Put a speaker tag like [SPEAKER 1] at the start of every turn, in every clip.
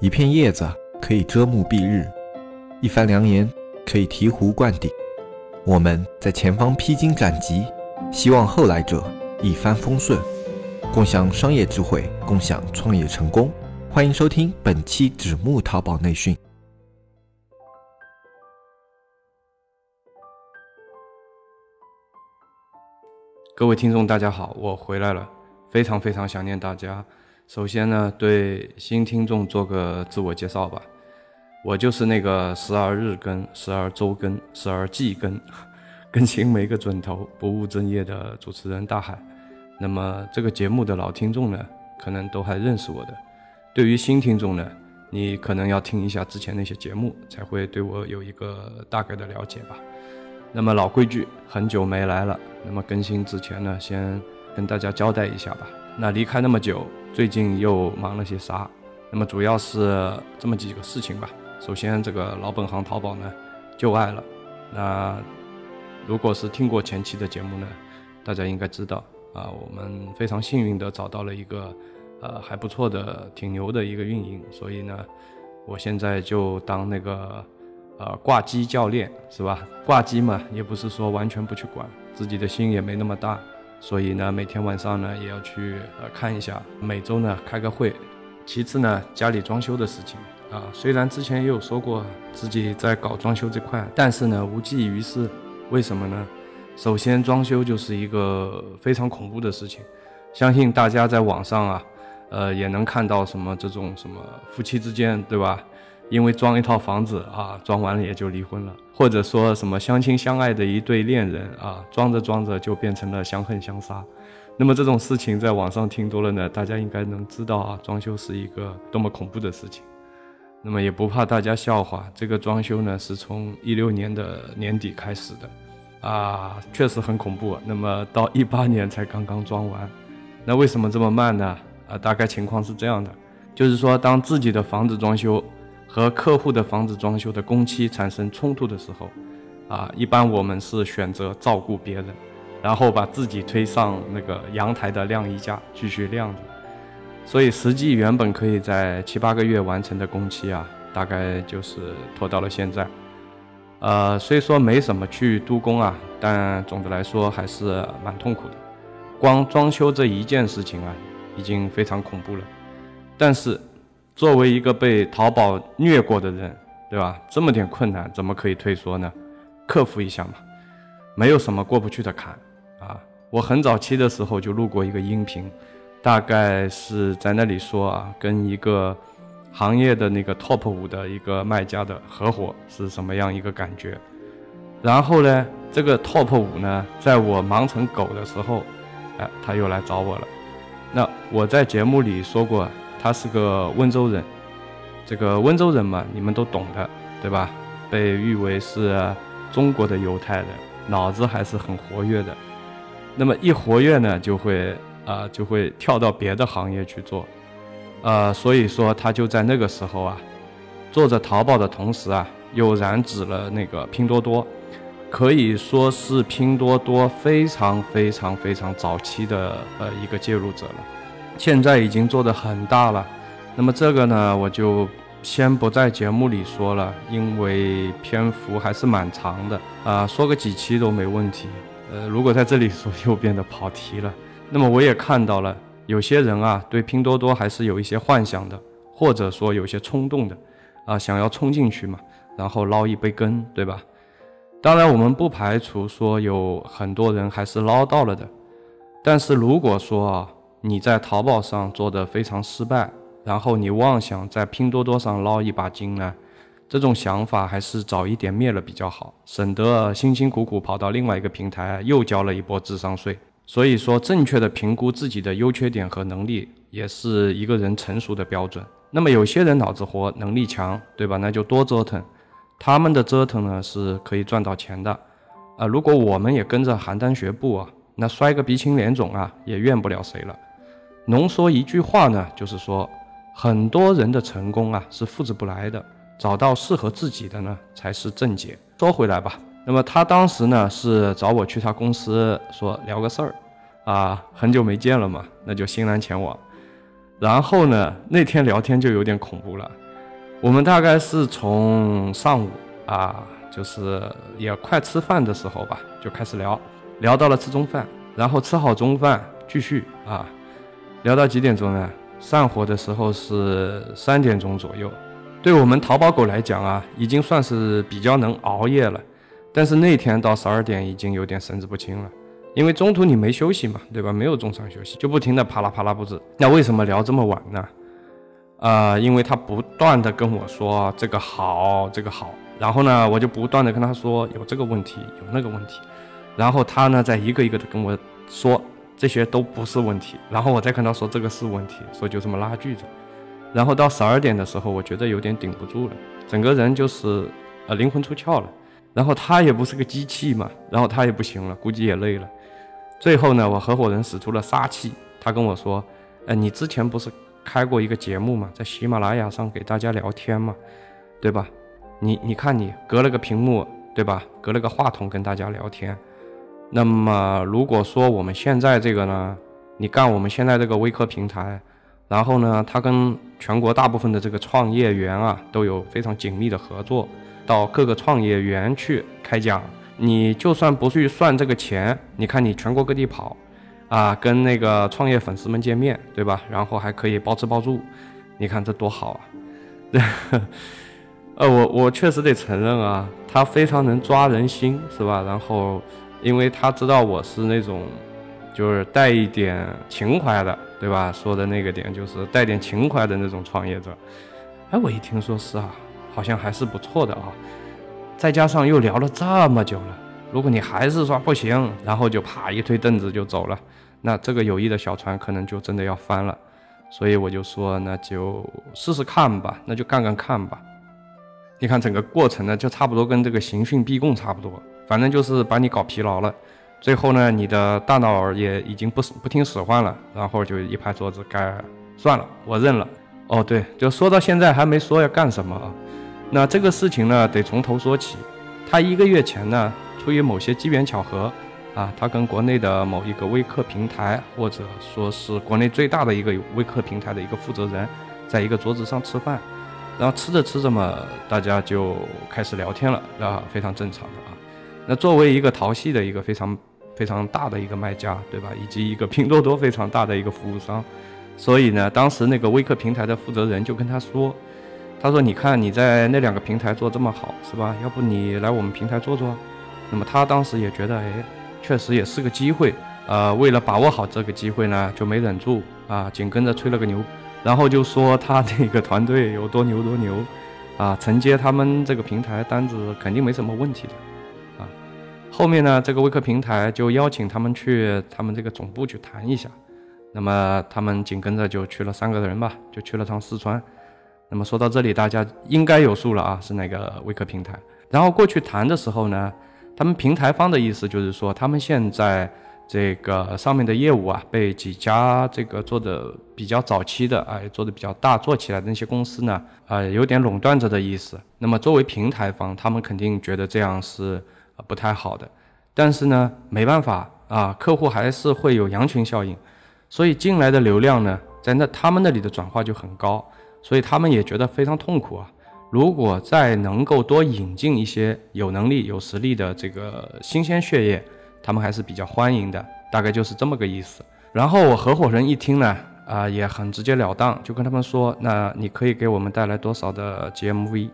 [SPEAKER 1] 一片叶子可以遮目蔽日，一番良言可以醍醐灌顶。我们在前方披荆斩棘，希望后来者一帆风顺，共享商业智慧，共享创业成功。欢迎收听本期纸木淘宝内训。
[SPEAKER 2] 各位听众，大家好，我回来了，非常非常想念大家。首先呢，对新听众做个自我介绍吧。我就是那个时而日更、时而周更、时而季更，更新没个准头、不务正业的主持人大海。那么这个节目的老听众呢，可能都还认识我的。对于新听众呢，你可能要听一下之前那些节目，才会对我有一个大概的了解吧。那么老规矩，很久没来了。那么更新之前呢，先跟大家交代一下吧。那离开那么久，最近又忙了些啥？那么主要是这么几个事情吧。首先，这个老本行淘宝呢，就爱了。那如果是听过前期的节目呢，大家应该知道啊，我们非常幸运的找到了一个呃还不错的、挺牛的一个运营。所以呢，我现在就当那个呃挂机教练是吧？挂机嘛，也不是说完全不去管，自己的心也没那么大。所以呢，每天晚上呢也要去呃看一下，每周呢开个会。其次呢，家里装修的事情啊，虽然之前也有说过自己在搞装修这块，但是呢无济于事。为什么呢？首先，装修就是一个非常恐怖的事情，相信大家在网上啊，呃也能看到什么这种什么夫妻之间，对吧？因为装一套房子啊，装完了也就离婚了，或者说什么相亲相爱的一对恋人啊，装着装着就变成了相恨相杀。那么这种事情在网上听多了呢，大家应该能知道啊，装修是一个多么恐怖的事情。那么也不怕大家笑话，这个装修呢是从一六年的年底开始的，啊，确实很恐怖。那么到一八年才刚刚装完，那为什么这么慢呢？啊，大概情况是这样的，就是说当自己的房子装修。和客户的房子装修的工期产生冲突的时候，啊，一般我们是选择照顾别人，然后把自己推上那个阳台的晾衣架继续晾着。所以实际原本可以在七八个月完成的工期啊，大概就是拖到了现在。呃，虽说没什么去督工啊，但总的来说还是蛮痛苦的。光装修这一件事情啊，已经非常恐怖了。但是。作为一个被淘宝虐过的人，对吧？这么点困难怎么可以退缩呢？克服一下嘛，没有什么过不去的坎啊！我很早期的时候就录过一个音频，大概是在那里说啊，跟一个行业的那个 top 五的一个卖家的合伙是什么样一个感觉。然后呢，这个 top 五呢，在我忙成狗的时候，哎，他又来找我了。那我在节目里说过。他是个温州人，这个温州人嘛，你们都懂的，对吧？被誉为是中国的犹太人，脑子还是很活跃的。那么一活跃呢，就会啊，就会跳到别的行业去做，呃，所以说他就在那个时候啊，做着淘宝的同时啊，又染指了那个拼多多，可以说是拼多多非常非常非常早期的呃一个介入者了。现在已经做得很大了，那么这个呢，我就先不在节目里说了，因为篇幅还是蛮长的啊，说个几期都没问题。呃，如果在这里说又变得跑题了。那么我也看到了，有些人啊，对拼多多还是有一些幻想的，或者说有些冲动的，啊，想要冲进去嘛，然后捞一杯羹，对吧？当然，我们不排除说有很多人还是捞到了的，但是如果说啊。你在淘宝上做的非常失败，然后你妄想在拼多多上捞一把金呢？这种想法还是早一点灭了比较好，省得辛辛苦苦跑到另外一个平台又交了一波智商税。所以说，正确的评估自己的优缺点和能力，也是一个人成熟的标准。那么有些人脑子活，能力强，对吧？那就多折腾，他们的折腾呢是可以赚到钱的。啊，如果我们也跟着邯郸学步啊，那摔个鼻青脸肿啊，也怨不了谁了。浓缩一句话呢，就是说，很多人的成功啊是复制不来的，找到适合自己的呢才是正解。说回来吧，那么他当时呢是找我去他公司说聊个事儿，啊，很久没见了嘛，那就欣然前往。然后呢那天聊天就有点恐怖了，我们大概是从上午啊，就是也快吃饭的时候吧，就开始聊，聊到了吃中饭，然后吃好中饭继续啊，聊到几点钟呢？散伙的时候是三点钟左右。对我们淘宝狗来讲啊，已经算是比较能熬夜了，但是那天到十二点已经有点神志不清了，因为中途你没休息嘛，对吧？没有中场休息，就不停的啪啦啪啦不止。那为什么聊这么晚呢？啊，因为他不断的跟我说这个好，这个好，然后呢，我就不断的跟他说有这个问题，有那个问题，然后他呢，再一个一个的跟我说这些都不是问题，然后我再跟他说这个是问题，所以就这么拉锯着，然后到十二点的时候，我觉得有点顶不住了，整个人就是呃灵魂出窍了，然后他也不是个机器嘛，然后他也不行了，估计也累了，最后呢，我合伙人使出了杀气，他跟我说，呃，你之前不是。开过一个节目嘛，在喜马拉雅上给大家聊天嘛，对吧？你你看你隔了个屏幕，对吧？隔了个话筒跟大家聊天。那么如果说我们现在这个呢，你干我们现在这个微课平台，然后呢，它跟全国大部分的这个创业园啊都有非常紧密的合作，到各个创业园去开讲。你就算不去算这个钱，你看你全国各地跑。啊，跟那个创业粉丝们见面，对吧？然后还可以包吃包住，你看这多好啊！呃，我我确实得承认啊，他非常能抓人心，是吧？然后，因为他知道我是那种，就是带一点情怀的，对吧？说的那个点就是带点情怀的那种创业者。哎，我一听说是啊，好像还是不错的啊。再加上又聊了这么久了。如果你还是说不行，然后就啪一推凳子就走了，那这个友谊的小船可能就真的要翻了。所以我就说，那就试试看吧，那就干干看吧。你看整个过程呢，就差不多跟这个刑讯逼供差不多，反正就是把你搞疲劳了。最后呢，你的大脑也已经不不听使唤了，然后就一拍桌子，该算了，我认了。哦，对，就说到现在还没说要干什么啊。那这个事情呢，得从头说起。他一个月前呢。出于某些机缘巧合，啊，他跟国内的某一个微课平台，或者说是国内最大的一个微课平台的一个负责人，在一个桌子上吃饭，然后吃着吃着嘛，大家就开始聊天了，啊，非常正常的。那作为一个淘系的一个非常非常大的一个卖家，对吧？以及一个拼多多非常大的一个服务商，所以呢，当时那个微课平台的负责人就跟他说，他说：“你看你在那两个平台做这么好，是吧？要不你来我们平台做做？”那么他当时也觉得，哎，确实也是个机会，呃，为了把握好这个机会呢，就没忍住啊，紧跟着吹了个牛，然后就说他那个团队有多牛多牛，啊，承接他们这个平台单子肯定没什么问题的，后面呢，这个微课平台就邀请他们去他们这个总部去谈一下，那么他们紧跟着就去了三个人吧，就去了趟四川，那么说到这里，大家应该有数了啊，是哪个微课平台？然后过去谈的时候呢？他们平台方的意思就是说，他们现在这个上面的业务啊，被几家这个做的比较早期的啊，做的比较大做起来的那些公司呢，啊，有点垄断着的意思。那么作为平台方，他们肯定觉得这样是不太好的。但是呢，没办法啊，客户还是会有羊群效应，所以进来的流量呢，在那他们那里的转化就很高，所以他们也觉得非常痛苦啊。如果再能够多引进一些有能力、有实力的这个新鲜血液，他们还是比较欢迎的，大概就是这么个意思。然后我合伙人一听呢，啊，也很直截了当，就跟他们说：“那你可以给我们带来多少的 GMV？”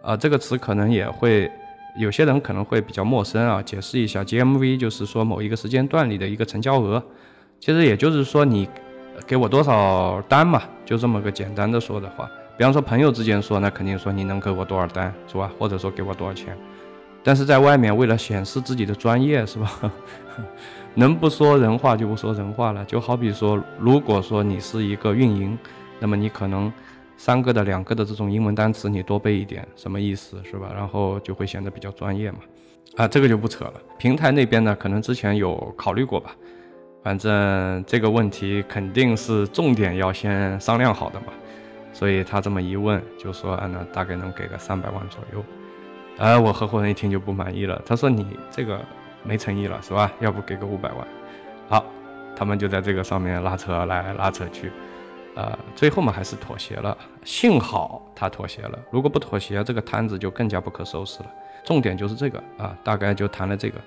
[SPEAKER 2] 啊，这个词可能也会有些人可能会比较陌生啊，解释一下，GMV 就是说某一个时间段里的一个成交额，其实也就是说你给我多少单嘛，就这么个简单的说的话。比方说朋友之间说，那肯定说你能给我多少单，是吧？或者说给我多少钱？但是在外面为了显示自己的专业，是吧？能不说人话就不说人话了。就好比说，如果说你是一个运营，那么你可能三个的、两个的这种英文单词你多背一点，什么意思，是吧？然后就会显得比较专业嘛。啊，这个就不扯了。平台那边呢，可能之前有考虑过吧。反正这个问题肯定是重点要先商量好的嘛。所以他这么一问，就说啊，那大概能给个三百万左右。哎，我合伙人一听就不满意了，他说你这个没诚意了，是吧？要不给个五百万？好，他们就在这个上面拉扯来拉扯去，呃，最后嘛还是妥协了，幸好他妥协了，如果不妥协，这个摊子就更加不可收拾了。重点就是这个啊，大概就谈了这个。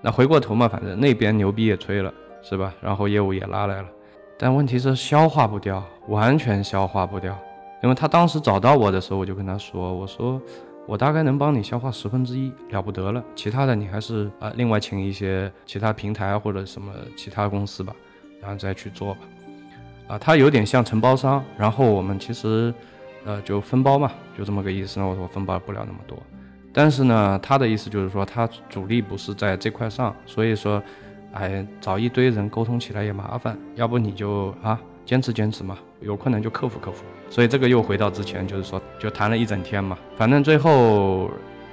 [SPEAKER 2] 那回过头嘛，反正那边牛逼也吹了，是吧？然后业务也拉来了，但问题是消化不掉，完全消化不掉。因为他当时找到我的时候，我就跟他说：“我说我大概能帮你消化十分之一，了不得了。其他的你还是啊，另外请一些其他平台或者什么其他公司吧，然后再去做吧。啊，他有点像承包商，然后我们其实呃就分包嘛，就这么个意思。那我说分包不了那么多。”但是呢，他的意思就是说，他主力不是在这块上，所以说，哎，找一堆人沟通起来也麻烦，要不你就啊，坚持坚持嘛，有困难就克服克服。所以这个又回到之前，就是说，就谈了一整天嘛，反正最后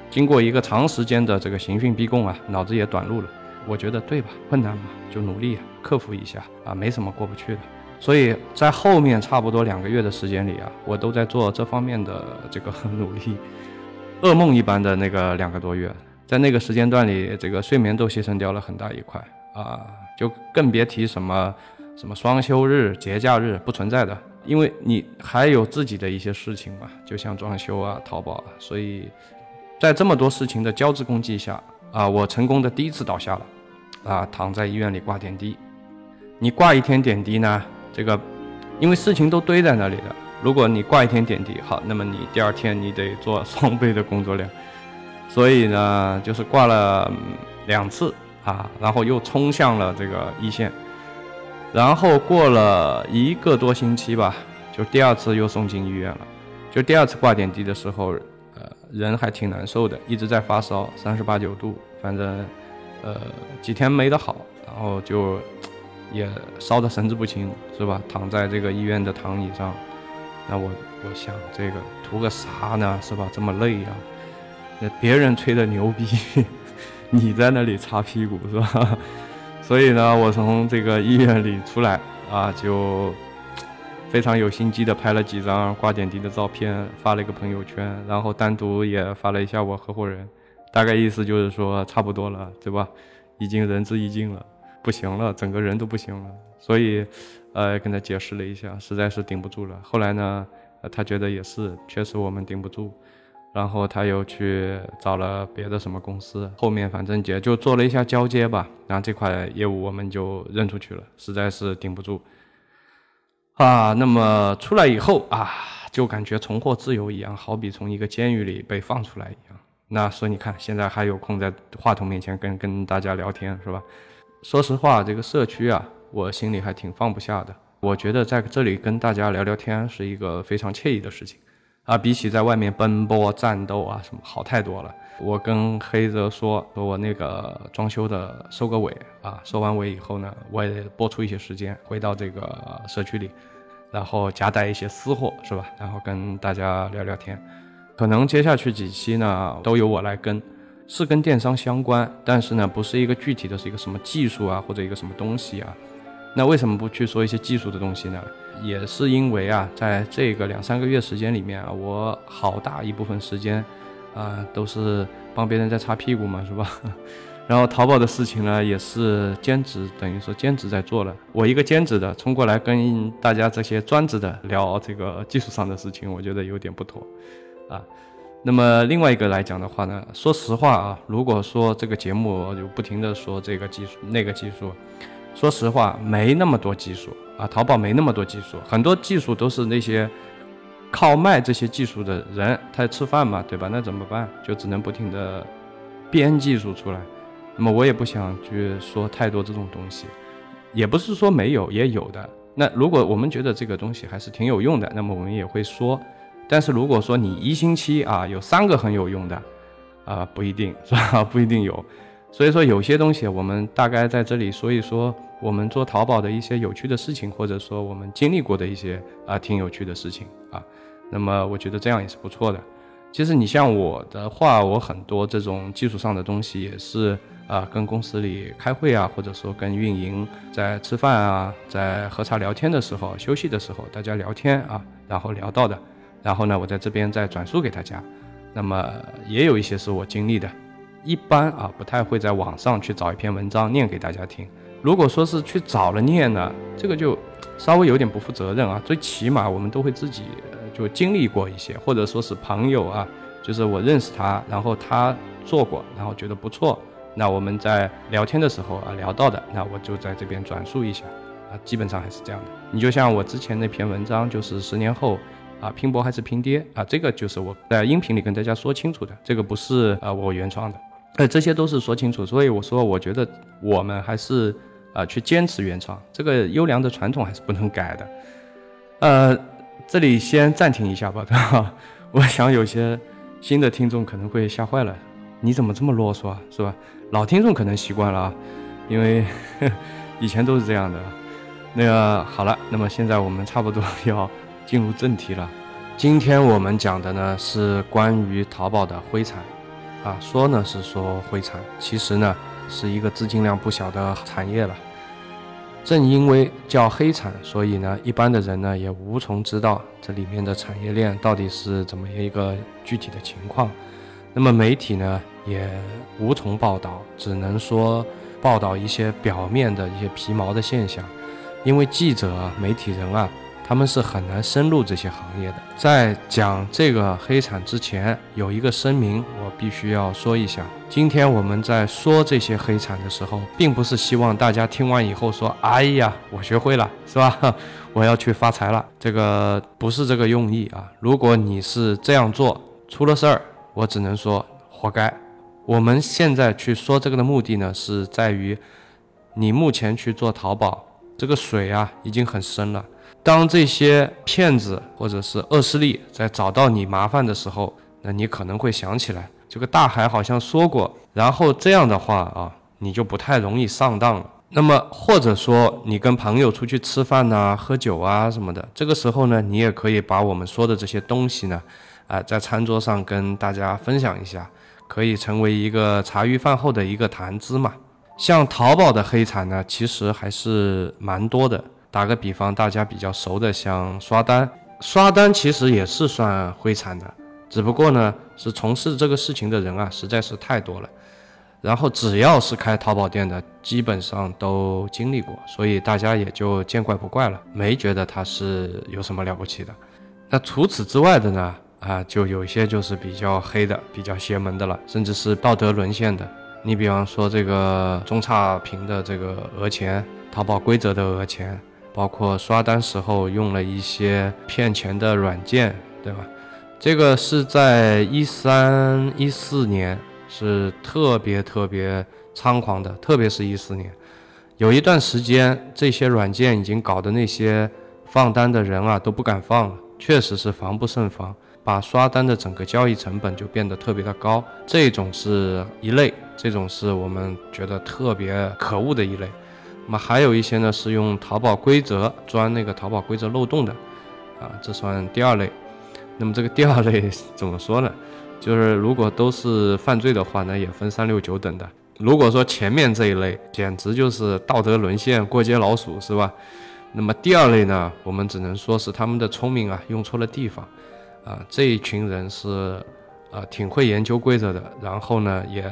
[SPEAKER 2] 经过一个长时间的这个刑讯逼供啊，脑子也短路了。我觉得对吧？困难嘛，就努力克服一下啊，没什么过不去的。所以在后面差不多两个月的时间里啊，我都在做这方面的这个 努力。噩梦一般的那个两个多月，在那个时间段里，这个睡眠都牺牲掉了很大一块啊，就更别提什么什么双休日、节假日不存在的，因为你还有自己的一些事情嘛，就像装修啊、淘宝啊，所以在这么多事情的交织攻击下啊，我成功的第一次倒下了啊，躺在医院里挂点滴。你挂一天点滴呢，这个因为事情都堆在那里了。如果你挂一天点滴，好，那么你第二天你得做双倍的工作量，所以呢，就是挂了两次啊，然后又冲向了这个一线，然后过了一个多星期吧，就第二次又送进医院了。就第二次挂点滴的时候，呃，人还挺难受的，一直在发烧，三十八九度，反正呃几天没得好，然后就也烧得神志不清，是吧？躺在这个医院的躺椅上。那我我想这个图个啥呢？是吧？这么累呀？那别人吹的牛逼，你在那里擦屁股是吧？所以呢，我从这个医院里出来啊，就非常有心机的拍了几张挂点滴的照片，发了一个朋友圈，然后单独也发了一下我合伙人，大概意思就是说差不多了，对吧？已经仁至义尽了，不行了，整个人都不行了，所以。呃，跟他解释了一下，实在是顶不住了。后来呢，他觉得也是，确实我们顶不住，然后他又去找了别的什么公司，后面反正也就做了一下交接吧。然后这块业务我们就扔出去了，实在是顶不住啊。那么出来以后啊，就感觉重获自由一样，好比从一个监狱里被放出来一样。那所以你看，现在还有空在话筒面前跟跟大家聊天，是吧？说实话，这个社区啊。我心里还挺放不下的。我觉得在这里跟大家聊聊天是一个非常惬意的事情，啊，比起在外面奔波战斗啊什么好太多了。我跟黑泽说，说我那个装修的收个尾啊，收完尾以后呢，我也拨出一些时间回到这个社区里，然后夹带一些私货是吧？然后跟大家聊聊天。可能接下去几期呢都由我来跟，是跟电商相关，但是呢不是一个具体的是一个什么技术啊或者一个什么东西啊。那为什么不去说一些技术的东西呢？也是因为啊，在这个两三个月时间里面啊，我好大一部分时间，啊，都是帮别人在擦屁股嘛，是吧？然后淘宝的事情呢，也是兼职，等于说兼职在做了。我一个兼职的冲过来跟大家这些专职的聊这个技术上的事情，我觉得有点不妥，啊。那么另外一个来讲的话呢，说实话啊，如果说这个节目就不停的说这个技术那个技术。说实话，没那么多技术啊，淘宝没那么多技术，很多技术都是那些靠卖这些技术的人，他吃饭嘛，对吧？那怎么办？就只能不停的编技术出来。那么我也不想去说太多这种东西，也不是说没有，也有的。那如果我们觉得这个东西还是挺有用的，那么我们也会说。但是如果说你一星期啊有三个很有用的，啊不一定 是吧？不一定有。所以说有些东西我们大概在这里说一说。我们做淘宝的一些有趣的事情，或者说我们经历过的一些啊挺有趣的事情啊，那么我觉得这样也是不错的。其实你像我的话，我很多这种技术上的东西也是啊跟公司里开会啊，或者说跟运营在吃饭啊，在喝茶聊天的时候、休息的时候，大家聊天啊，然后聊到的，然后呢我在这边再转述给大家。那么也有一些是我经历的，一般啊不太会在网上去找一篇文章念给大家听。如果说是去找了念呢，这个就稍微有点不负责任啊。最起码我们都会自己就经历过一些，或者说是朋友啊，就是我认识他，然后他做过，然后觉得不错，那我们在聊天的时候啊聊到的，那我就在这边转述一下啊，基本上还是这样的。你就像我之前那篇文章，就是十年后啊拼搏还是拼爹啊，这个就是我在音频里跟大家说清楚的，这个不是啊我原创的，呃这些都是说清楚，所以我说我觉得我们还是。啊，去坚持原创，这个优良的传统还是不能改的。呃，这里先暂停一下吧，我想有些新的听众可能会吓坏了，你怎么这么啰嗦啊，是吧？老听众可能习惯了啊，因为 以前都是这样的。那个好了，那么现在我们差不多 要进入正题了。今天我们讲的呢是关于淘宝的灰产，啊，说呢是说灰产，其实呢。是一个资金量不小的产业了。正因为叫黑产，所以呢，一般的人呢也无从知道这里面的产业链到底是怎么一个具体的情况。那么媒体呢也无从报道，只能说报道一些表面的一些皮毛的现象。因为记者、媒体人啊。他们是很难深入这些行业的。在讲这个黑产之前，有一个声明，我必须要说一下。今天我们在说这些黑产的时候，并不是希望大家听完以后说：“哎呀，我学会了，是吧？我要去发财了。”这个不是这个用意啊。如果你是这样做，出了事儿，我只能说活该。我们现在去说这个的目的呢，是在于你目前去做淘宝，这个水啊已经很深了。当这些骗子或者是恶势力在找到你麻烦的时候，那你可能会想起来，这个大海好像说过，然后这样的话啊，你就不太容易上当了。那么或者说你跟朋友出去吃饭呐、喝酒啊什么的，这个时候呢，你也可以把我们说的这些东西呢，啊，在餐桌上跟大家分享一下，可以成为一个茶余饭后的一个谈资嘛。像淘宝的黑产呢，其实还是蛮多的。打个比方，大家比较熟的，像刷单，刷单其实也是算灰产的，只不过呢，是从事这个事情的人啊，实在是太多了。然后只要是开淘宝店的，基本上都经历过，所以大家也就见怪不怪了，没觉得它是有什么了不起的。那除此之外的呢，啊，就有一些就是比较黑的、比较邪门的了，甚至是道德沦陷的。你比方说这个中差评的这个讹钱，淘宝规则的讹钱。包括刷单时候用了一些骗钱的软件，对吧？这个是在一三一四年是特别特别猖狂的，特别是一四年，有一段时间这些软件已经搞得那些放单的人啊都不敢放了，确实是防不胜防，把刷单的整个交易成本就变得特别的高。这种是一类，这种是我们觉得特别可恶的一类。那么还有一些呢，是用淘宝规则钻那个淘宝规则漏洞的，啊，这算第二类。那么这个第二类怎么说呢？就是如果都是犯罪的话呢，也分三六九等的。如果说前面这一类简直就是道德沦陷、过街老鼠，是吧？那么第二类呢，我们只能说是他们的聪明啊用错了地方，啊，这一群人是啊挺会研究规则的，然后呢也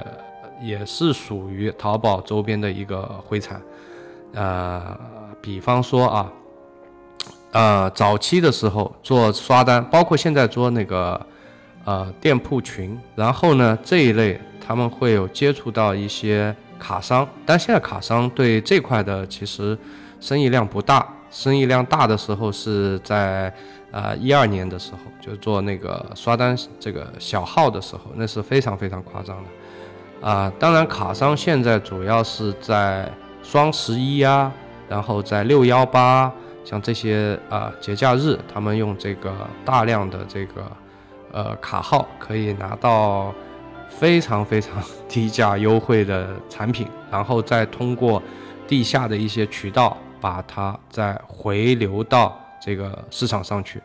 [SPEAKER 2] 也是属于淘宝周边的一个灰产。呃，比方说啊，呃，早期的时候做刷单，包括现在做那个呃店铺群，然后呢这一类他们会有接触到一些卡商，但现在卡商对这块的其实生意量不大，生意量大的时候是在呃一二年的时候，就做那个刷单这个小号的时候，那是非常非常夸张的啊。当然卡商现在主要是在。双十一呀，然后在六幺八，像这些啊节假日，他们用这个大量的这个呃卡号，可以拿到非常非常低价优惠的产品，然后再通过地下的一些渠道把它再回流到这个市场上去。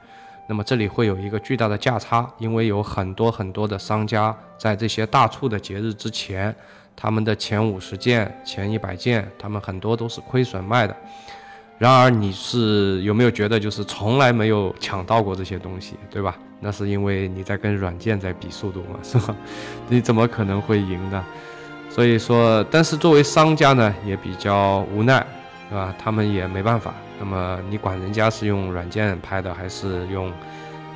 [SPEAKER 2] 那么这里会有一个巨大的价差，因为有很多很多的商家在这些大促的节日之前。他们的前五十件、前一百件，他们很多都是亏损卖的。然而，你是有没有觉得就是从来没有抢到过这些东西，对吧？那是因为你在跟软件在比速度嘛，是吧？你怎么可能会赢呢？所以说，但是作为商家呢，也比较无奈，对吧？他们也没办法。那么你管人家是用软件拍的，还是用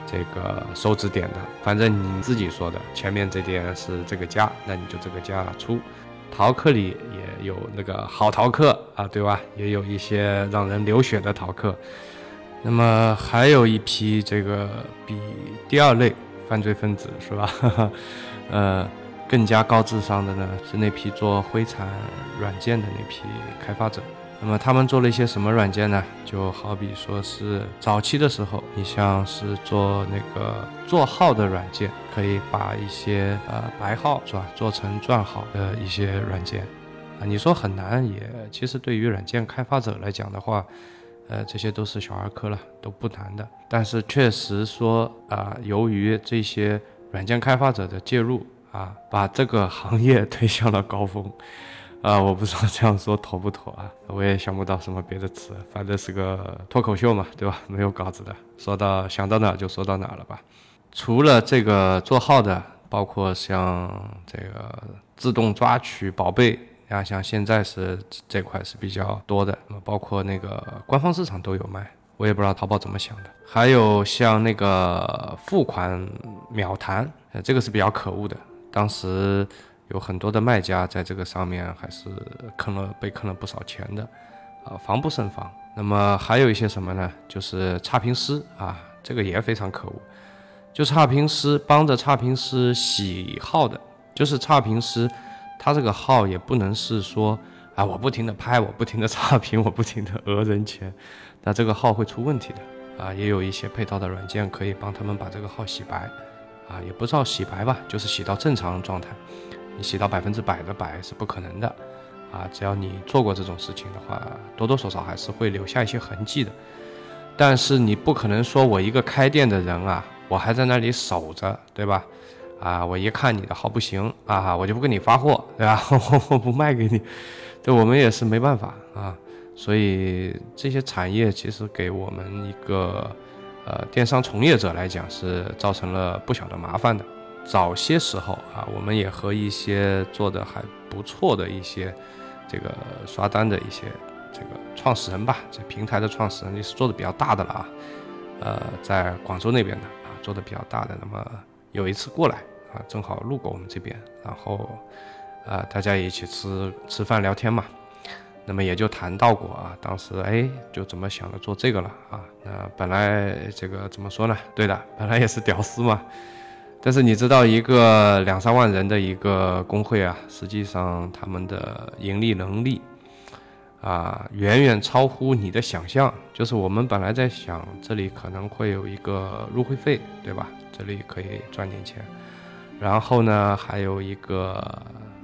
[SPEAKER 2] 这个收指点的？反正你自己说的，前面这点是这个价，那你就这个价出。陶客里也有那个好陶客啊，对吧？也有一些让人流血的陶客。那么还有一批这个比第二类犯罪分子是吧？呃。更加高智商的呢，是那批做灰产软件的那批开发者。那么他们做了一些什么软件呢？就好比说是早期的时候，你像是做那个做号的软件，可以把一些呃白号是吧，做成赚号的一些软件啊。你说很难，也其实对于软件开发者来讲的话，呃，这些都是小儿科了，都不难的。但是确实说啊，由于这些软件开发者的介入。啊，把这个行业推向了高峰，啊，我不知道这样说妥不妥啊，我也想不到什么别的词，反正是个脱口秀嘛，对吧？没有稿子的，说到想到哪就说到哪了吧。除了这个做号的，包括像这个自动抓取宝贝，啊，像现在是这块是比较多的，包括那个官方市场都有卖，我也不知道淘宝怎么想的。还有像那个付款秒谈，这个是比较可恶的。当时有很多的卖家在这个上面还是坑了，被坑了不少钱的，啊，防不胜防。那么还有一些什么呢？就是差评师啊，这个也非常可恶。就差评师帮着差评师洗号的，就是差评师，他这个号也不能是说啊，我不停的拍，我不停的差评，我不停的讹人钱，那这个号会出问题的啊。也有一些配套的软件可以帮他们把这个号洗白。啊，也不知道洗白吧，就是洗到正常状态。你洗到百分之百的白是不可能的，啊，只要你做过这种事情的话，多多少少还是会留下一些痕迹的。但是你不可能说我一个开店的人啊，我还在那里守着，对吧？啊，我一看你的号不行啊，我就不给你发货，对吧？我我不卖给你，对我们也是没办法啊。所以这些产业其实给我们一个。呃，电商从业者来讲是造成了不小的麻烦的。早些时候啊，我们也和一些做的还不错的一些这个刷单的一些这个创始人吧，这平台的创始人也是做的比较大的了啊。呃，在广州那边的啊，做的比较大的。那么有一次过来啊，正好路过我们这边，然后啊，大家一起吃吃饭聊天嘛。那么也就谈到过啊，当时哎就怎么想着做这个了啊？那本来这个怎么说呢？对的，本来也是屌丝嘛。但是你知道，一个两三万人的一个工会啊，实际上他们的盈利能力啊，远远超乎你的想象。就是我们本来在想，这里可能会有一个入会费，对吧？这里可以赚点钱。然后呢，还有一个。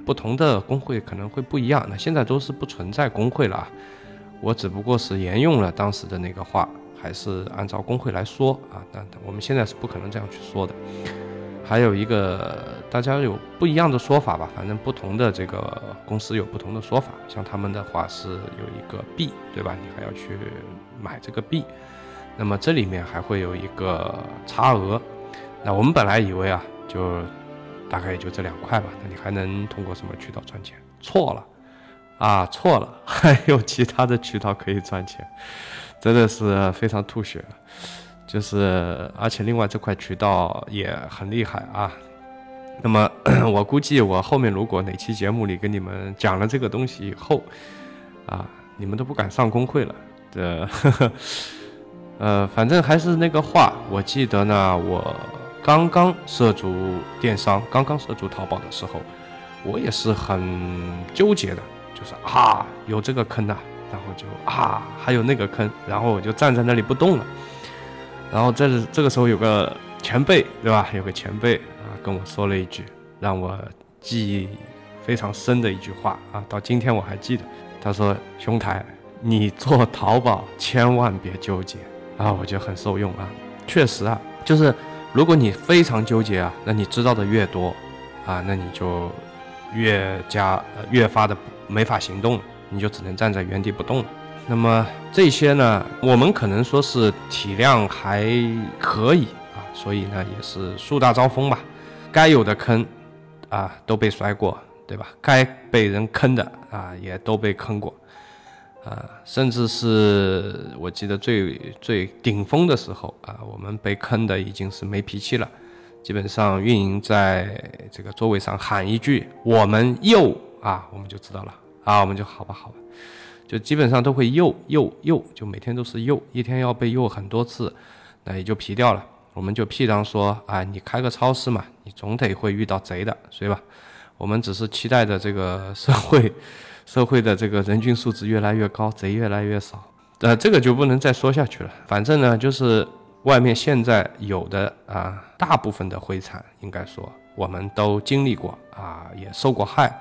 [SPEAKER 2] 不同的工会可能会不一样，那现在都是不存在工会了啊，我只不过是沿用了当时的那个话，还是按照工会来说啊，那我们现在是不可能这样去说的。还有一个大家有不一样的说法吧，反正不同的这个公司有不同的说法，像他们的话是有一个币，对吧？你还要去买这个币，那么这里面还会有一个差额，那我们本来以为啊，就。大概也就这两块吧，那你还能通过什么渠道赚钱？错了，啊，错了，还有其他的渠道可以赚钱，真的是非常吐血。就是而且另外这块渠道也很厉害啊。那么 我估计我后面如果哪期节目里跟你们讲了这个东西以后，啊，你们都不敢上工会了。这，呃，反正还是那个话，我记得呢，我。刚刚涉足电商，刚刚涉足淘宝的时候，我也是很纠结的，就是啊，有这个坑呐，然后就啊，还有那个坑，然后我就站在那里不动了。然后这这个时候有个前辈，对吧？有个前辈啊，跟我说了一句让我记忆非常深的一句话啊，到今天我还记得。他说：“兄台，你做淘宝千万别纠结啊！”我觉得很受用啊，确实啊，就是。如果你非常纠结啊，那你知道的越多，啊，那你就越加越发的没法行动了，你就只能站在原地不动了。那么这些呢，我们可能说是体量还可以啊，所以呢也是树大招风吧，该有的坑啊都被摔过，对吧？该被人坑的啊，也都被坑过，啊，甚至是我记得最最顶峰的时候啊，我们被坑的已经是没脾气了，基本上运营在这个座位上喊一句“我们又”啊，我们就知道了啊，我们就好吧好吧，就基本上都会又又又，就每天都是又，一天要被又很多次，那也就皮掉了。我们就屁当说啊，你开个超市嘛，你总得会遇到贼的，所以吧？我们只是期待着这个社会，社会的这个人均素质越来越高，贼越来越少。呃，这个就不能再说下去了。反正呢，就是外面现在有的啊，大部分的灰产，应该说我们都经历过啊，也受过害。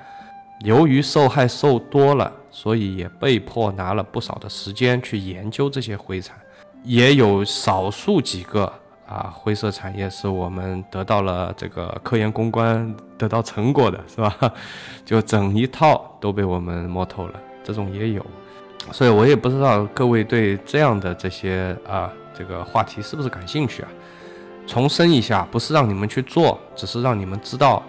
[SPEAKER 2] 由于受害受多了，所以也被迫拿了不少的时间去研究这些灰产，也有少数几个。啊，灰色产业是我们得到了这个科研攻关得到成果的，是吧？就整一套都被我们摸透了，这种也有，所以我也不知道各位对这样的这些啊这个话题是不是感兴趣啊？重申一下，不是让你们去做，只是让你们知道，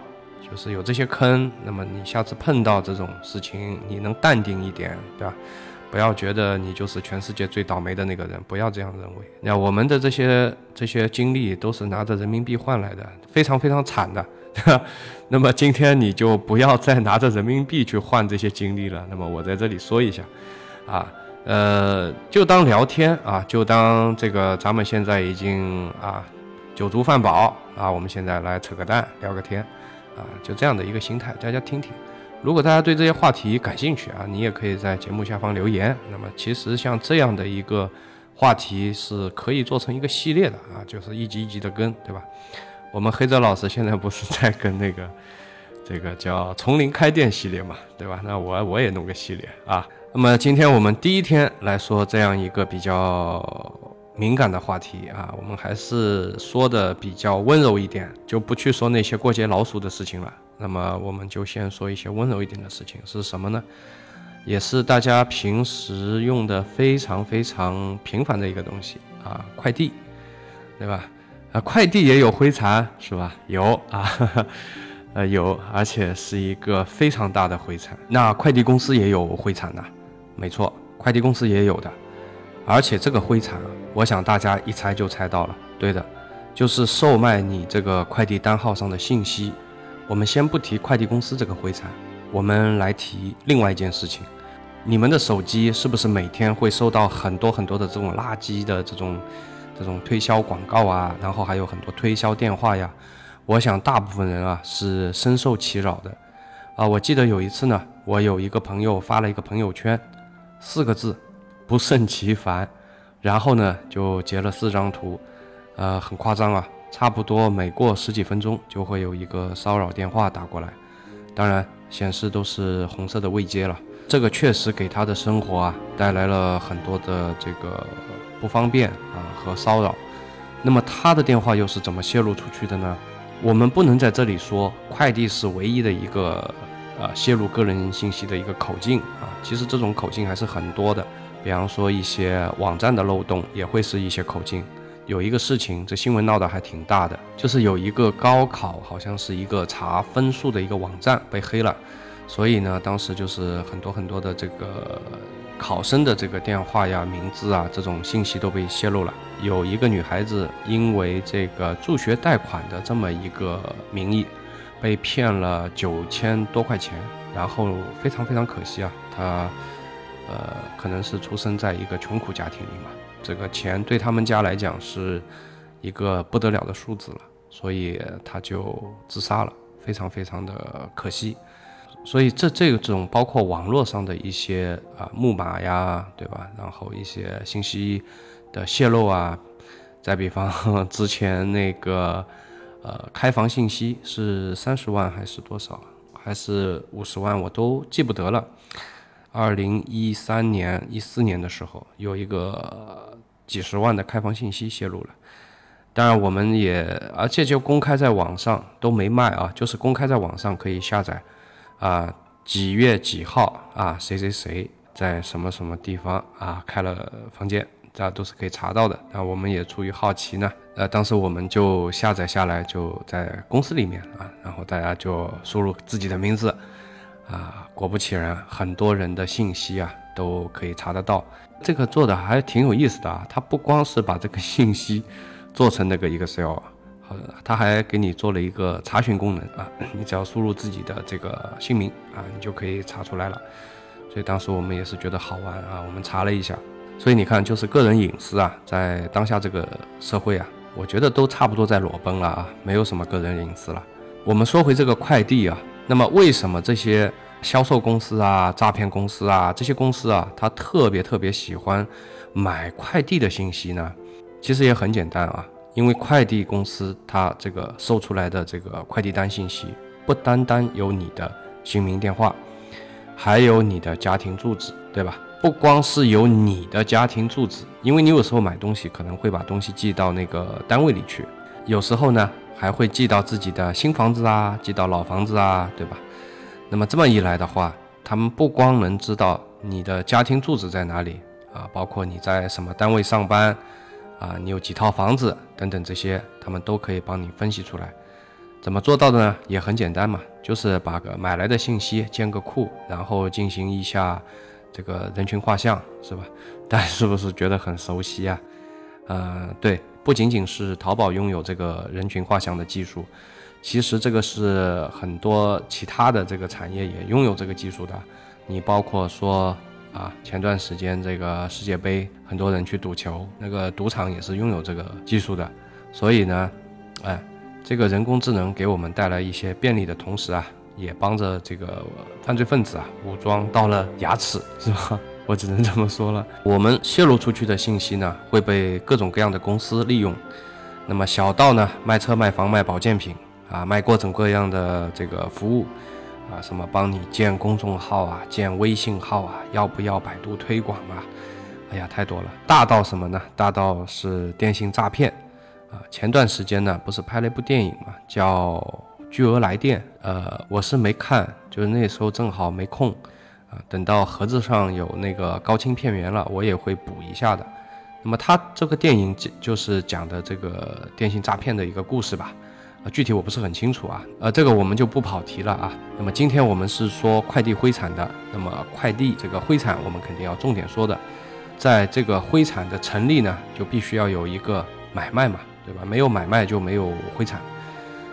[SPEAKER 2] 就是有这些坑，那么你下次碰到这种事情，你能淡定一点，对吧？不要觉得你就是全世界最倒霉的那个人，不要这样认为。那我们的这些这些经历都是拿着人民币换来的，非常非常惨的。那么今天你就不要再拿着人民币去换这些经历了。那么我在这里说一下，啊，呃，就当聊天啊，就当这个咱们现在已经啊酒足饭饱啊，我们现在来扯个蛋聊个天，啊，就这样的一个心态，大家听听。如果大家对这些话题感兴趣啊，你也可以在节目下方留言。那么，其实像这样的一个话题是可以做成一个系列的啊，就是一集一集的跟，对吧？我们黑泽老师现在不是在跟那个这个叫“从零开店”系列嘛，对吧？那我我也弄个系列啊。那么今天我们第一天来说这样一个比较敏感的话题啊，我们还是说的比较温柔一点，就不去说那些过街老鼠的事情了。那么我们就先说一些温柔一点的事情，是什么呢？也是大家平时用的非常非常频繁的一个东西啊，快递，对吧？啊，快递也有灰尘是吧？有啊，呃有，而且是一个非常大的灰尘。那快递公司也有灰残的，没错，快递公司也有的，而且这个灰残，我想大家一猜就猜到了，对的，就是售卖你这个快递单号上的信息。我们先不提快递公司这个灰产，我们来提另外一件事情：你们的手机是不是每天会收到很多很多的这种垃圾的这种这种推销广告啊？然后还有很多推销电话呀？我想大部分人啊是深受其扰的。啊，我记得有一次呢，我有一个朋友发了一个朋友圈，四个字，不胜其烦，然后呢就截了四张图，呃，很夸张啊。差不多每过十几分钟就会有一个骚扰电话打过来，当然显示都是红色的未接了。这个确实给他的生活啊带来了很多的这个不方便啊和骚扰。那么他的电话又是怎么泄露出去的呢？我们不能在这里说快递是唯一的一个呃泄露个人信息的一个口径啊，其实这种口径还是很多的。比方说一些网站的漏洞也会是一些口径。有一个事情，这新闻闹得还挺大的，就是有一个高考，好像是一个查分数的一个网站被黑了，所以呢，当时就是很多很多的这个考生的这个电话呀、名字啊这种信息都被泄露了。有一个女孩子因为这个助学贷款的这么一个名义，被骗了九千多块钱，然后非常非常可惜啊，她呃可能是出生在一个穷苦家庭里嘛。这个钱对他们家来讲是一个不得了的数字了，所以他就自杀了，非常非常的可惜。所以这这种包括网络上的一些啊木马呀，对吧？然后一些信息的泄露啊，再比方之前那个呃开房信息是三十万还是多少，还是五十万，我都记不得了。二零一三年、一四年的时候，有一个。几十万的开房信息泄露了，当然我们也，而且就公开在网上都没卖啊，就是公开在网上可以下载，啊，几月几号啊，谁谁谁在什么什么地方啊开了房间，这都是可以查到的。那我们也出于好奇呢，呃，当时我们就下载下来，就在公司里面啊，然后大家就输入自己的名字，啊，果不其然，很多人的信息啊都可以查得到。这个做的还挺有意思的啊，它不光是把这个信息做成那个 Excel，好，它还给你做了一个查询功能啊，你只要输入自己的这个姓名啊，你就可以查出来了。所以当时我们也是觉得好玩啊，我们查了一下。所以你看，就是个人隐私啊，在当下这个社会啊，我觉得都差不多在裸奔了啊，没有什么个人隐私了。我们说回这个快递啊，那么为什么这些销售公司啊、诈骗公司啊这些公司啊，他特别特别喜欢买快递的信息呢？其实也很简单啊，因为快递公司它这个收出来的这个快递单信息，不单单有你的姓名、电话。还有你的家庭住址，对吧？不光是有你的家庭住址，因为你有时候买东西可能会把东西寄到那个单位里去，有时候呢还会寄到自己的新房子啊，寄到老房子啊，对吧？那么这么一来的话，他们不光能知道你的家庭住址在哪里啊，包括你在什么单位上班啊，你有几套房子等等这些，他们都可以帮你分析出来。怎么做到的呢？也很简单嘛，就是把个买来的信息建个库，然后进行一下这个人群画像，是吧？大家是不是觉得很熟悉啊？呃，对，不仅仅是淘宝拥有这个人群画像的技术，其实这个是很多其他的这个产业也拥有这个技术的。你包括说啊，前段时间这个世界杯，很多人去赌球，那个赌场也是拥有这个技术的。所以呢，哎。这个人工智能给我们带来一些便利的同时啊，也帮着这个犯罪分子啊武装到了牙齿，是吧？我只能这么说了。我们泄露出去的信息呢，会被各种各样的公司利用。那么小到呢卖车卖房卖保健品啊，卖各种各样的这个服务啊，什么帮你建公众号啊，建微信号啊，要不要百度推广啊？哎呀，太多了。大到什么呢？大到是电信诈骗。啊，前段时间呢，不是拍了一部电影嘛，叫《巨额来电》。呃，我是没看，就是那时候正好没空。啊，等到盒子上有那个高清片源了，我也会补一下的。那么它这个电影就就是讲的这个电信诈骗的一个故事吧。啊，具体我不是很清楚啊。呃，这个我们就不跑题了啊。那么今天我们是说快递灰产的，那么快递这个灰产我们肯定要重点说的。在这个灰产的成立呢，就必须要有一个买卖嘛。对吧？没有买卖就没有灰产。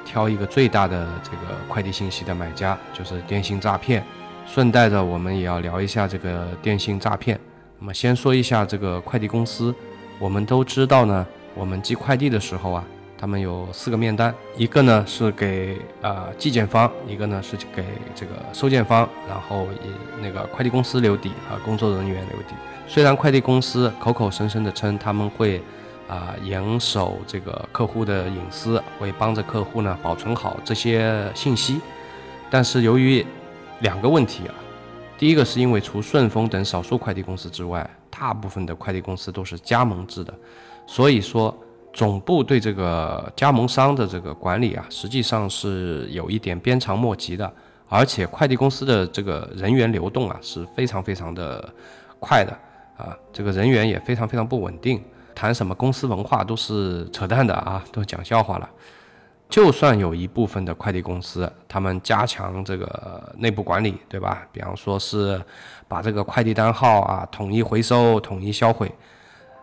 [SPEAKER 2] 挑一个最大的这个快递信息的买家，就是电信诈骗。顺带着，我们也要聊一下这个电信诈骗。那么，先说一下这个快递公司。我们都知道呢，我们寄快递的时候啊，他们有四个面单，一个呢是给啊寄件方，一个呢是给这个收件方，然后以那个快递公司留底啊，工作人员留底。虽然快递公司口口声声的称他们会。啊，严守这个客户的隐私，会帮着客户呢保存好这些信息。但是由于两个问题啊，第一个是因为除顺丰等少数快递公司之外，大部分的快递公司都是加盟制的，所以说总部对这个加盟商的这个管理啊，实际上是有一点鞭长莫及的。而且快递公司的这个人员流动啊是非常非常的快的啊，这个人员也非常非常不稳定。谈什么公司文化都是扯淡的啊，都讲笑话了。就算有一部分的快递公司，他们加强这个内部管理，对吧？比方说是把这个快递单号啊统一回收、统一销毁，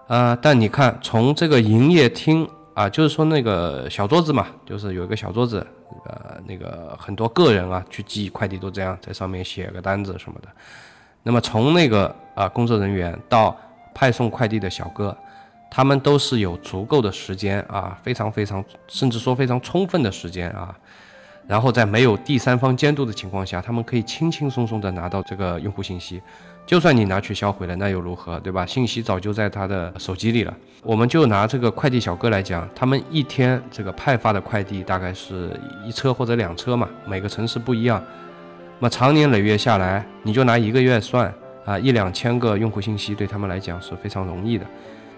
[SPEAKER 2] 呃，但你看从这个营业厅啊，就是说那个小桌子嘛，就是有一个小桌子，呃，那个很多个人啊去寄快递都这样，在上面写个单子什么的。那么从那个啊工作人员到派送快递的小哥。他们都是有足够的时间啊，非常非常，甚至说非常充分的时间啊，然后在没有第三方监督的情况下，他们可以轻轻松松的拿到这个用户信息。就算你拿去销毁了，那又如何，对吧？信息早就在他的手机里了。我们就拿这个快递小哥来讲，他们一天这个派发的快递大概是一车或者两车嘛，每个城市不一样。那么长年累月下来，你就拿一个月算啊，一两千个用户信息对他们来讲是非常容易的。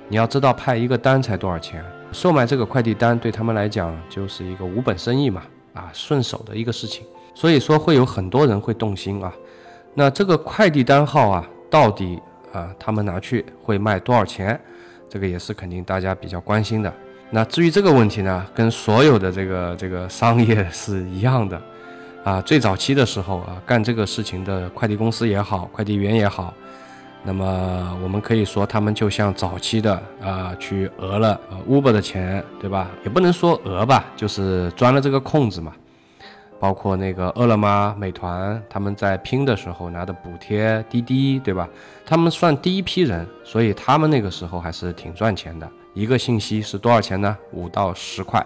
[SPEAKER 2] 你要知道派一个单才多少钱，售卖这个快递单对他们来讲就是一个无本生意嘛，啊，顺手的一个事情，所以说会有很多人会动心啊。那这个快递单号啊，到底啊他们拿去会卖多少钱？这个也是肯定大家比较关心的。那至于这个问题呢，跟所有的这个这个商业是一样的，啊，最早期的时候啊，干这个事情的快递公司也好，快递员也好，那么我们可以说他们就像早期的啊，去讹了呃 Uber 的钱，对吧？也不能说讹吧，就是钻了这个空子嘛。包括那个饿了么、美团，他们在拼的时候拿的补贴，滴滴，对吧？他们算第一批人，所以他们那个时候还是挺赚钱的。一个信息是多少钱呢？五到十块，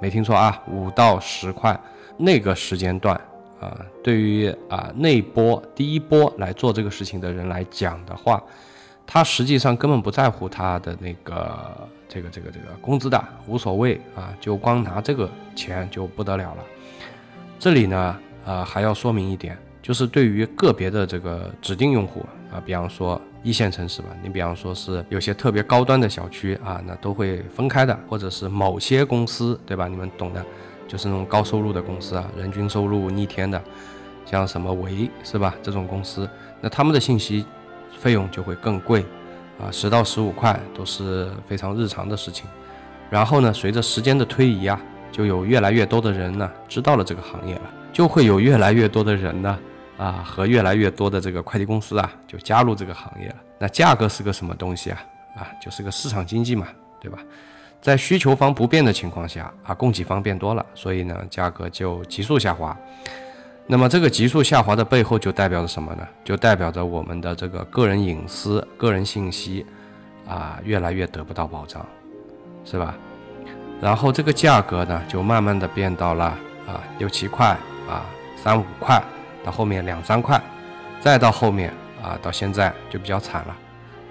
[SPEAKER 2] 没听错啊，五到十块。那个时间段啊，对于啊那波第一波来做这个事情的人来讲的话，他实际上根本不在乎他的那个这个这个这个工资的，无所谓啊，就光拿这个钱就不得了了。这里呢，呃，还要说明一点，就是对于个别的这个指定用户啊，比方说一线城市吧，你比方说是有些特别高端的小区啊，那都会分开的，或者是某些公司，对吧？你们懂的，就是那种高收入的公司啊，人均收入逆天的，像什么维是吧？这种公司，那他们的信息费用就会更贵啊，十到十五块都是非常日常的事情。然后呢，随着时间的推移啊。就有越来越多的人呢知道了这个行业了，就会有越来越多的人呢啊和越来越多的这个快递公司啊就加入这个行业了。那价格是个什么东西啊？啊，就是个市场经济嘛，对吧？在需求方不变的情况下啊，供给方变多了，所以呢价格就急速下滑。那么这个急速下滑的背后就代表着什么呢？就代表着我们的这个个人隐私、个人信息啊越来越得不到保障，是吧？然后这个价格呢，就慢慢的变到了啊六七块啊三五块，到后面两三块，再到后面啊到现在就比较惨了。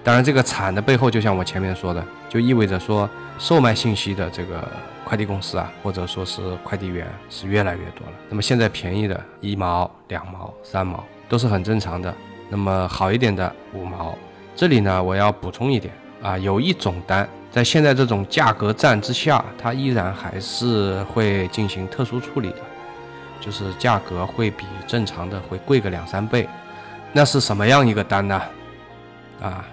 [SPEAKER 2] 当然，这个惨的背后，就像我前面说的，就意味着说售卖信息的这个快递公司啊，或者说是快递员是越来越多了。那么现在便宜的一毛、两毛、三毛都是很正常的。那么好一点的五毛。这里呢，我要补充一点啊，有一种单。在现在这种价格战之下，它依然还是会进行特殊处理的，就是价格会比正常的会贵个两三倍。那是什么样一个单呢？啊，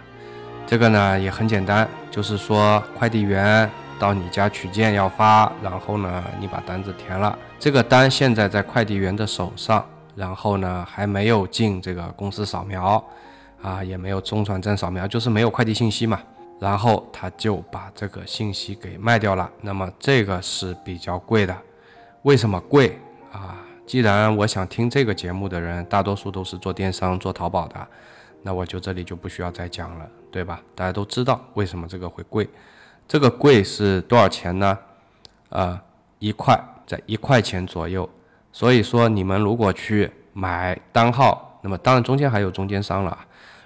[SPEAKER 2] 这个呢也很简单，就是说快递员到你家取件要发，然后呢你把单子填了，这个单现在在快递员的手上，然后呢还没有进这个公司扫描，啊也没有中转站扫描，就是没有快递信息嘛。然后他就把这个信息给卖掉了，那么这个是比较贵的。为什么贵啊？既然我想听这个节目的人大多数都是做电商、做淘宝的，那我就这里就不需要再讲了，对吧？大家都知道为什么这个会贵。这个贵是多少钱呢？呃，一块，在一块钱左右。所以说你们如果去买单号，那么当然中间还有中间商了。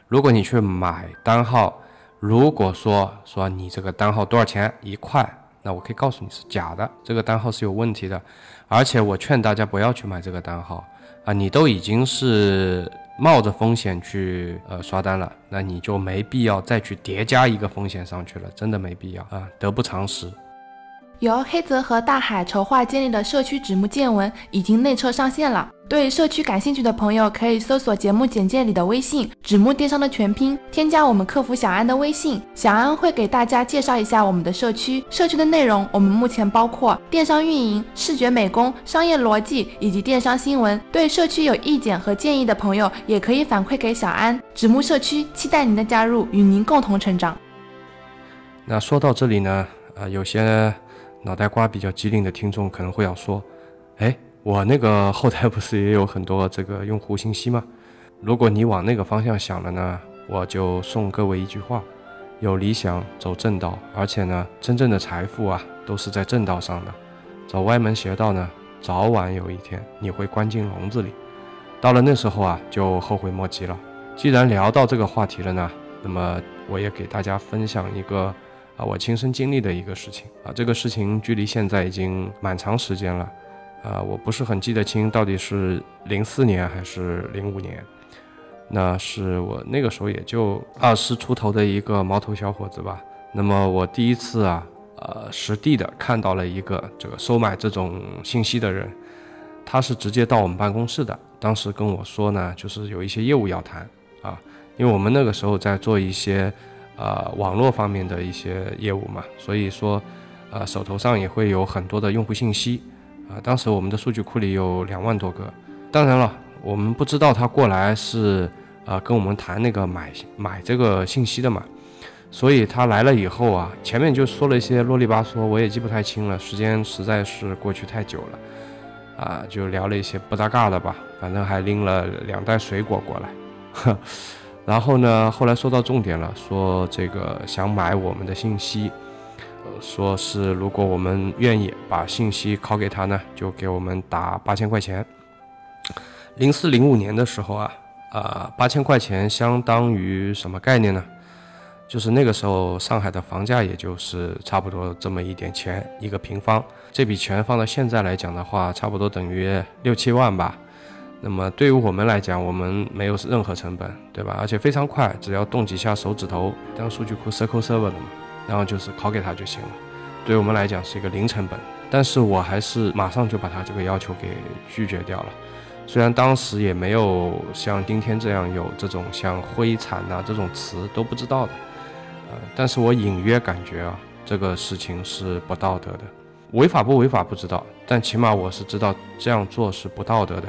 [SPEAKER 2] 如果你去买单号，如果说说你这个单号多少钱一块，那我可以告诉你是假的，这个单号是有问题的，而且我劝大家不要去买这个单号啊，你都已经是冒着风险去呃刷单了，那你就没必要再去叠加一个风险上去了，真的没必要啊，得不偿失。
[SPEAKER 3] 由黑泽和大海筹划建立的社区纸木见闻已经内测上线了。对社区感兴趣的朋友，可以搜索节目简介里的微信“纸木电商”的全拼，添加我们客服小安的微信，小安会给大家介绍一下我们的社区。社区的内容，我们目前包括电商运营、视觉美工、商业逻辑以及电商新闻。对社区有意见和建议的朋友，也可以反馈给小安。纸木社区期待您的加入，与您共同成长。
[SPEAKER 2] 那说到这里呢，呃，有些。脑袋瓜比较机灵的听众可能会要说：“哎，我那个后台不是也有很多这个用户信息吗？如果你往那个方向想了呢，我就送各位一句话：有理想走正道，而且呢，真正的财富啊都是在正道上的。走歪门邪道呢，早晚有一天你会关进笼子里，到了那时候啊，就后悔莫及了。既然聊到这个话题了呢，那么我也给大家分享一个。”啊，我亲身经历的一个事情啊，这个事情距离现在已经蛮长时间了，啊，我不是很记得清到底是零四年还是零五年，那是我那个时候也就二十出头的一个毛头小伙子吧。那么我第一次啊，呃，实地的看到了一个这个收买这种信息的人，他是直接到我们办公室的，当时跟我说呢，就是有一些业务要谈啊，因为我们那个时候在做一些。呃，网络方面的一些业务嘛，所以说，呃，手头上也会有很多的用户信息，啊，当时我们的数据库里有两万多个。当然了，我们不知道他过来是啊跟我们谈那个买买这个信息的嘛，所以他来了以后啊，前面就说了一些啰里吧嗦，我也记不太清了，时间实在是过去太久了，啊，就聊了一些不搭嘎的吧，反正还拎了两袋水果过来，然后呢，后来说到重点了，说这个想买我们的信息。呃说是如果我们愿意把信息拷给他呢，就给我们打八千块钱。零四零五年的时候啊，啊八千块钱相当于什么概念呢？就是那个时候上海的房价也就是差不多这么一点钱一个平方。这笔钱放到现在来讲的话，差不多等于六七万吧。那么对于我们来讲，我们没有任何成本，对吧？而且非常快，只要动几下手指头，当数据库 SQL Server 的嘛。然后就是拷给他就行了，对我们来讲是一个零成本，但是我还是马上就把他这个要求给拒绝掉了。虽然当时也没有像今天这样有这种像灰产啊这种词都不知道的，呃，但是我隐约感觉啊，这个事情是不道德的，违法不违法不知道，但起码我是知道这样做是不道德的，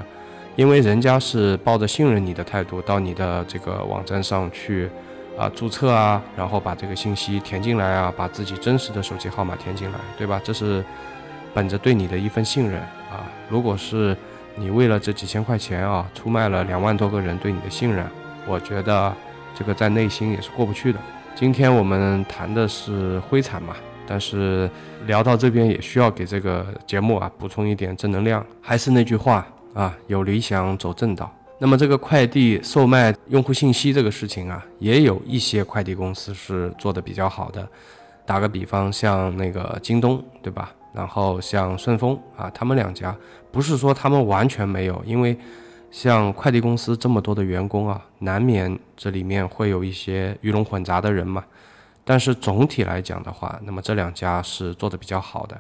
[SPEAKER 2] 因为人家是抱着信任你的态度到你的这个网站上去。啊，注册啊，然后把这个信息填进来啊，把自己真实的手机号码填进来，对吧？这是本着对你的一份信任啊。如果是你为了这几千块钱啊，出卖了两万多个人对你的信任，我觉得这个在内心也是过不去的。今天我们谈的是灰产嘛，但是聊到这边也需要给这个节目啊补充一点正能量。还是那句话啊，有理想走正道。那么这个快递售卖用户信息这个事情啊，也有一些快递公司是做的比较好的。打个比方，像那个京东，对吧？然后像顺丰啊，他们两家不是说他们完全没有，因为像快递公司这么多的员工啊，难免这里面会有一些鱼龙混杂的人嘛。但是总体来讲的话，那么这两家是做的比较好的。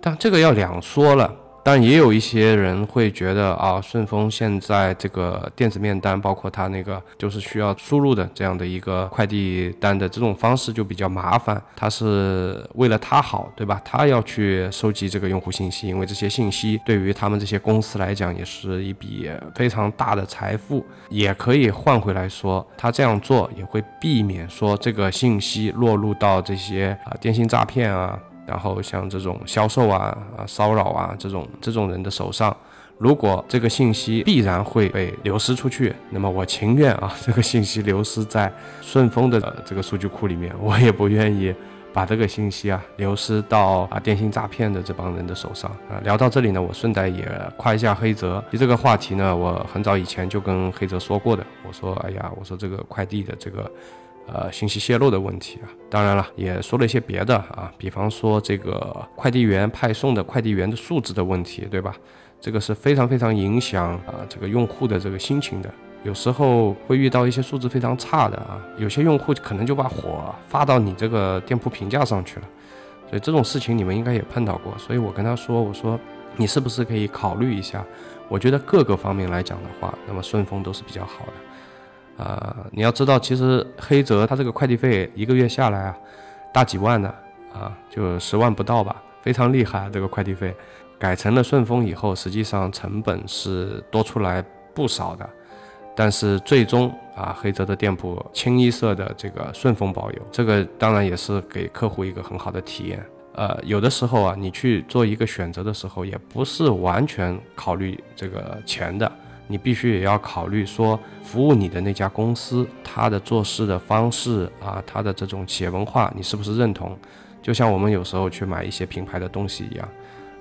[SPEAKER 2] 但这个要两说了。但也有一些人会觉得啊，顺丰现在这个电子面单，包括它那个就是需要输入的这样的一个快递单的这种方式就比较麻烦。他是为了他好，对吧？他要去收集这个用户信息，因为这些信息对于他们这些公司来讲也是一笔非常大的财富。也可以换回来说，他这样做也会避免说这个信息落入到这些啊电信诈骗啊。然后像这种销售啊、啊骚扰啊这种这种人的手上，如果这个信息必然会被流失出去，那么我情愿啊这个信息流失在顺丰的这个数据库里面，我也不愿意把这个信息啊流失到啊电信诈骗的这帮人的手上啊。聊到这里呢，我顺带也夸一下黑泽，就这个话题呢，我很早以前就跟黑泽说过的，我说哎呀，我说这个快递的这个。呃，信息泄露的问题啊，当然了，也说了一些别的啊，比方说这个快递员派送的快递员的素质的问题，对吧？这个是非常非常影响啊这个用户的这个心情的，有时候会遇到一些素质非常差的啊，有些用户可能就把火发到你这个店铺评价上去了，所以这种事情你们应该也碰到过，所以我跟他说，我说你是不是可以考虑一下？我觉得各个方面来讲的话，那么顺丰都是比较好的。呃，你要知道，其实黑泽他这个快递费一个月下来啊，大几万的啊，就十万不到吧，非常厉害。啊这个快递费改成了顺丰以后，实际上成本是多出来不少的。但是最终啊，黑泽的店铺清一色的这个顺丰包邮，这个当然也是给客户一个很好的体验。呃，有的时候啊，你去做一个选择的时候，也不是完全考虑这个钱的。你必须也要考虑说，服务你的那家公司，他的做事的方式啊，他的这种企业文化，你是不是认同？就像我们有时候去买一些品牌的东西一样，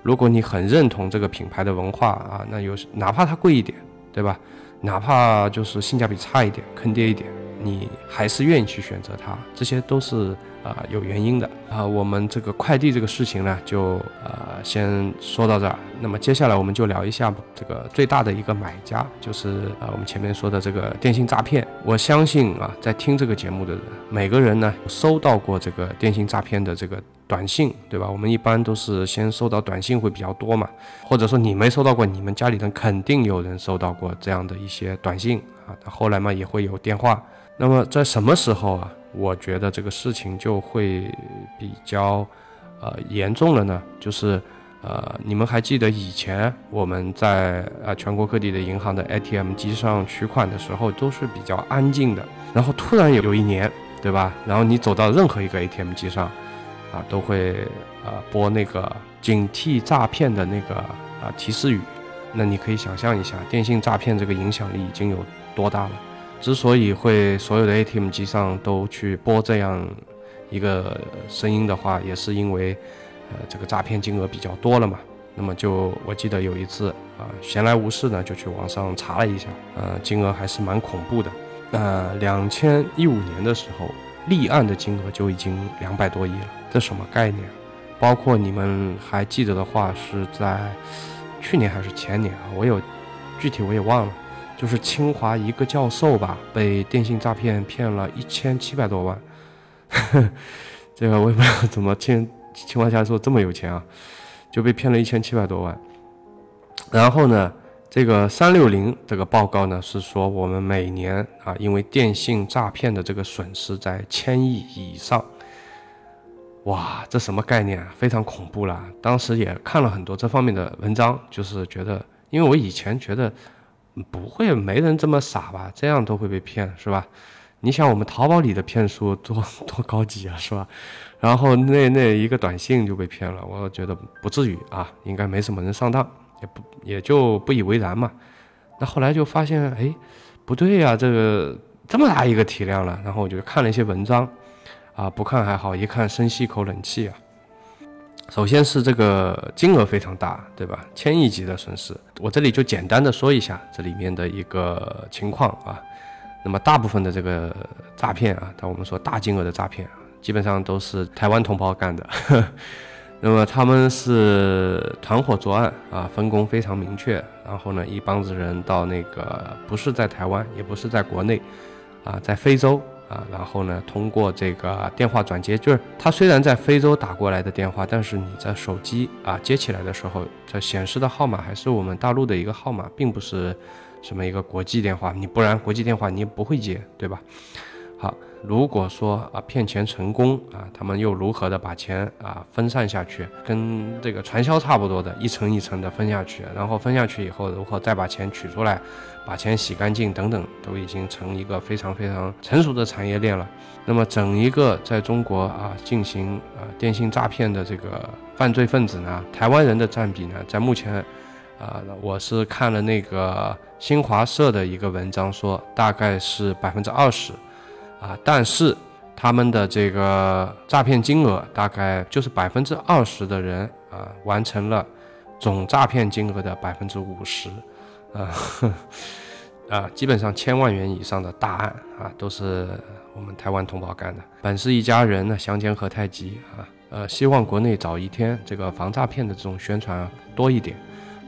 [SPEAKER 2] 如果你很认同这个品牌的文化啊，那有哪怕它贵一点，对吧？哪怕就是性价比差一点，坑爹一点，你还是愿意去选择它，这些都是。啊，有原因的啊。我们这个快递这个事情呢，就呃先说到这儿。那么接下来我们就聊一下这个最大的一个买家，就是啊我们前面说的这个电信诈骗。我相信啊，在听这个节目的人，每个人呢收到过这个电信诈骗的这个短信，对吧？我们一般都是先收到短信会比较多嘛，或者说你没收到过，你们家里人肯定有人收到过这样的一些短信啊。后来嘛也会有电话。那么在什么时候啊？我觉得这个事情就会比较，呃，严重了呢。就是呃，你们还记得以前我们在呃全国各地的银行的 ATM 机上取款的时候都是比较安静的，然后突然有有一年，对吧？然后你走到任何一个 ATM 机上，啊，都会呃播那个警惕诈骗的那个啊提示语。那你可以想象一下，电信诈骗这个影响力已经有多大了。之所以会所有的 ATM 机上都去播这样一个声音的话，也是因为。呃，这个诈骗金额比较多了嘛，那么就我记得有一次啊，闲来无事呢，就去网上查了一下，呃，金额还是蛮恐怖的。呃，两千一五年的时候，立案的金额就已经两百多亿了，这什么概念？包括你们还记得的话，是在去年还是前年啊？我有具体我也忘了，就是清华一个教授吧，被电信诈骗骗了一千七百多万，这个我也不知道怎么骗。情况下说这么有钱啊，就被骗了一千七百多万。然后呢，这个三六零这个报告呢是说我们每年啊，因为电信诈骗的这个损失在千亿以上。哇，这什么概念啊？非常恐怖了。当时也看了很多这方面的文章，就是觉得，因为我以前觉得不会没人这么傻吧，这样都会被骗是吧？你想我们淘宝里的骗术多 多高级啊，是吧？然后那那一个短信就被骗了，我觉得不至于啊，应该没什么人上当，也不也就不以为然嘛。那后来就发现，哎，不对呀，这个这么大一个体量了。然后我就看了一些文章，啊，不看还好，一看深吸一口冷气啊。首先是这个金额非常大，对吧？千亿级的损失，我这里就简单的说一下这里面的一个情况啊。那么大部分的这个诈骗啊，但我们说大金额的诈骗。基本上都是台湾同胞干的，那么他们是团伙作案啊，分工非常明确。然后呢，一帮子人到那个不是在台湾，也不是在国内，啊，在非洲啊，然后呢，通过这个电话转接，就是他虽然在非洲打过来的电话，但是你在手机啊接起来的时候，这显示的号码还是我们大陆的一个号码，并不是什么一个国际电话，你不然国际电话你也不会接，对吧？好。如果说啊骗钱成功啊，他们又如何的把钱啊分散下去，跟这个传销差不多的，一层一层的分下去，然后分下去以后，如何再把钱取出来，把钱洗干净等等，都已经成一个非常非常成熟的产业链了。那么整一个在中国啊进行啊电信诈骗的这个犯罪分子呢，台湾人的占比呢，在目前啊我是看了那个新华社的一个文章说，大概是百分之二十。啊，但是他们的这个诈骗金额大概就是百分之二十的人啊，完成了总诈骗金额的百分之五十，啊，啊，基本上千万元以上的大案啊，都是我们台湾同胞干的。本是一家人呢，相煎何太急啊！呃，希望国内早一天这个防诈骗的这种宣传多一点，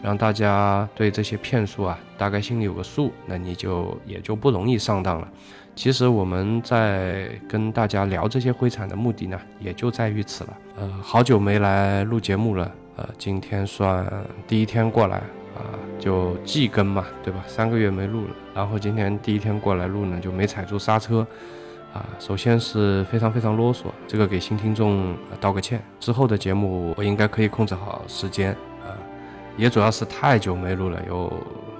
[SPEAKER 2] 让大家对这些骗术啊，大概心里有个数，那你就也就不容易上当了。其实我们在跟大家聊这些灰产的目的呢，也就在于此了。呃，好久没来录节目了，呃，今天算第一天过来啊，就季更嘛，对吧？三个月没录了，然后今天第一天过来录呢，就没踩住刹车，啊，首先是非常非常啰嗦，这个给新听众道个歉。之后的节目我应该可以控制好时间，啊，也主要是太久没录了，有。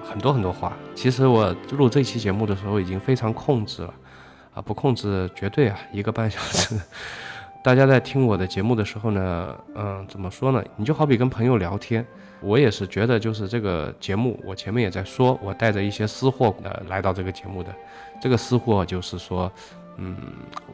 [SPEAKER 2] 很多很多话，其实我录这期节目的时候已经非常控制了，啊，不控制绝对啊，一个半小时。大家在听我的节目的时候呢，嗯，怎么说呢？你就好比跟朋友聊天，我也是觉得就是这个节目，我前面也在说，我带着一些私货呃来到这个节目的，这个私货就是说，嗯，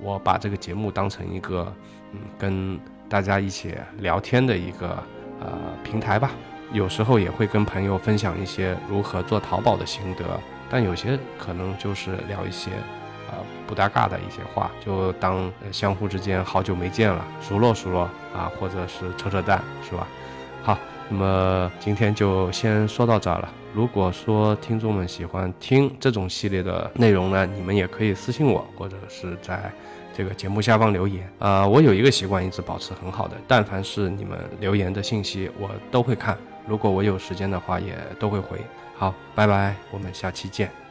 [SPEAKER 2] 我把这个节目当成一个嗯跟大家一起聊天的一个呃平台吧。有时候也会跟朋友分享一些如何做淘宝的心得，但有些可能就是聊一些，呃，不搭嘎的一些话，就当相互之间好久没见了，熟络熟络啊，或者是扯扯淡，是吧？那么今天就先说到这儿了。如果说听众们喜欢听这种系列的内容呢，你们也可以私信我，或者是在这个节目下方留言。啊，我有一个习惯一直保持很好的，但凡是你们留言的信息，我都会看。如果我有时间的话，也都会回。好，拜拜，我们下期见。